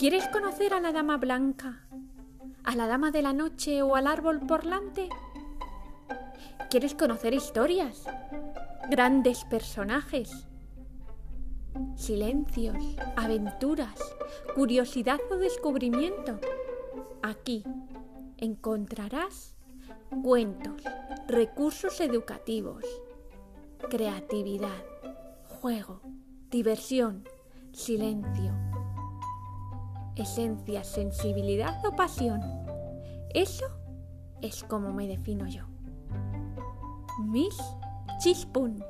¿Quieres conocer a la dama blanca? ¿A la dama de la noche o al árbol porlante? ¿Quieres conocer historias? Grandes personajes. Silencios, aventuras, curiosidad o descubrimiento. Aquí encontrarás cuentos, recursos educativos, creatividad, juego, diversión, silencio, esencia, sensibilidad o pasión. Eso es como me defino yo. Miss Chispun.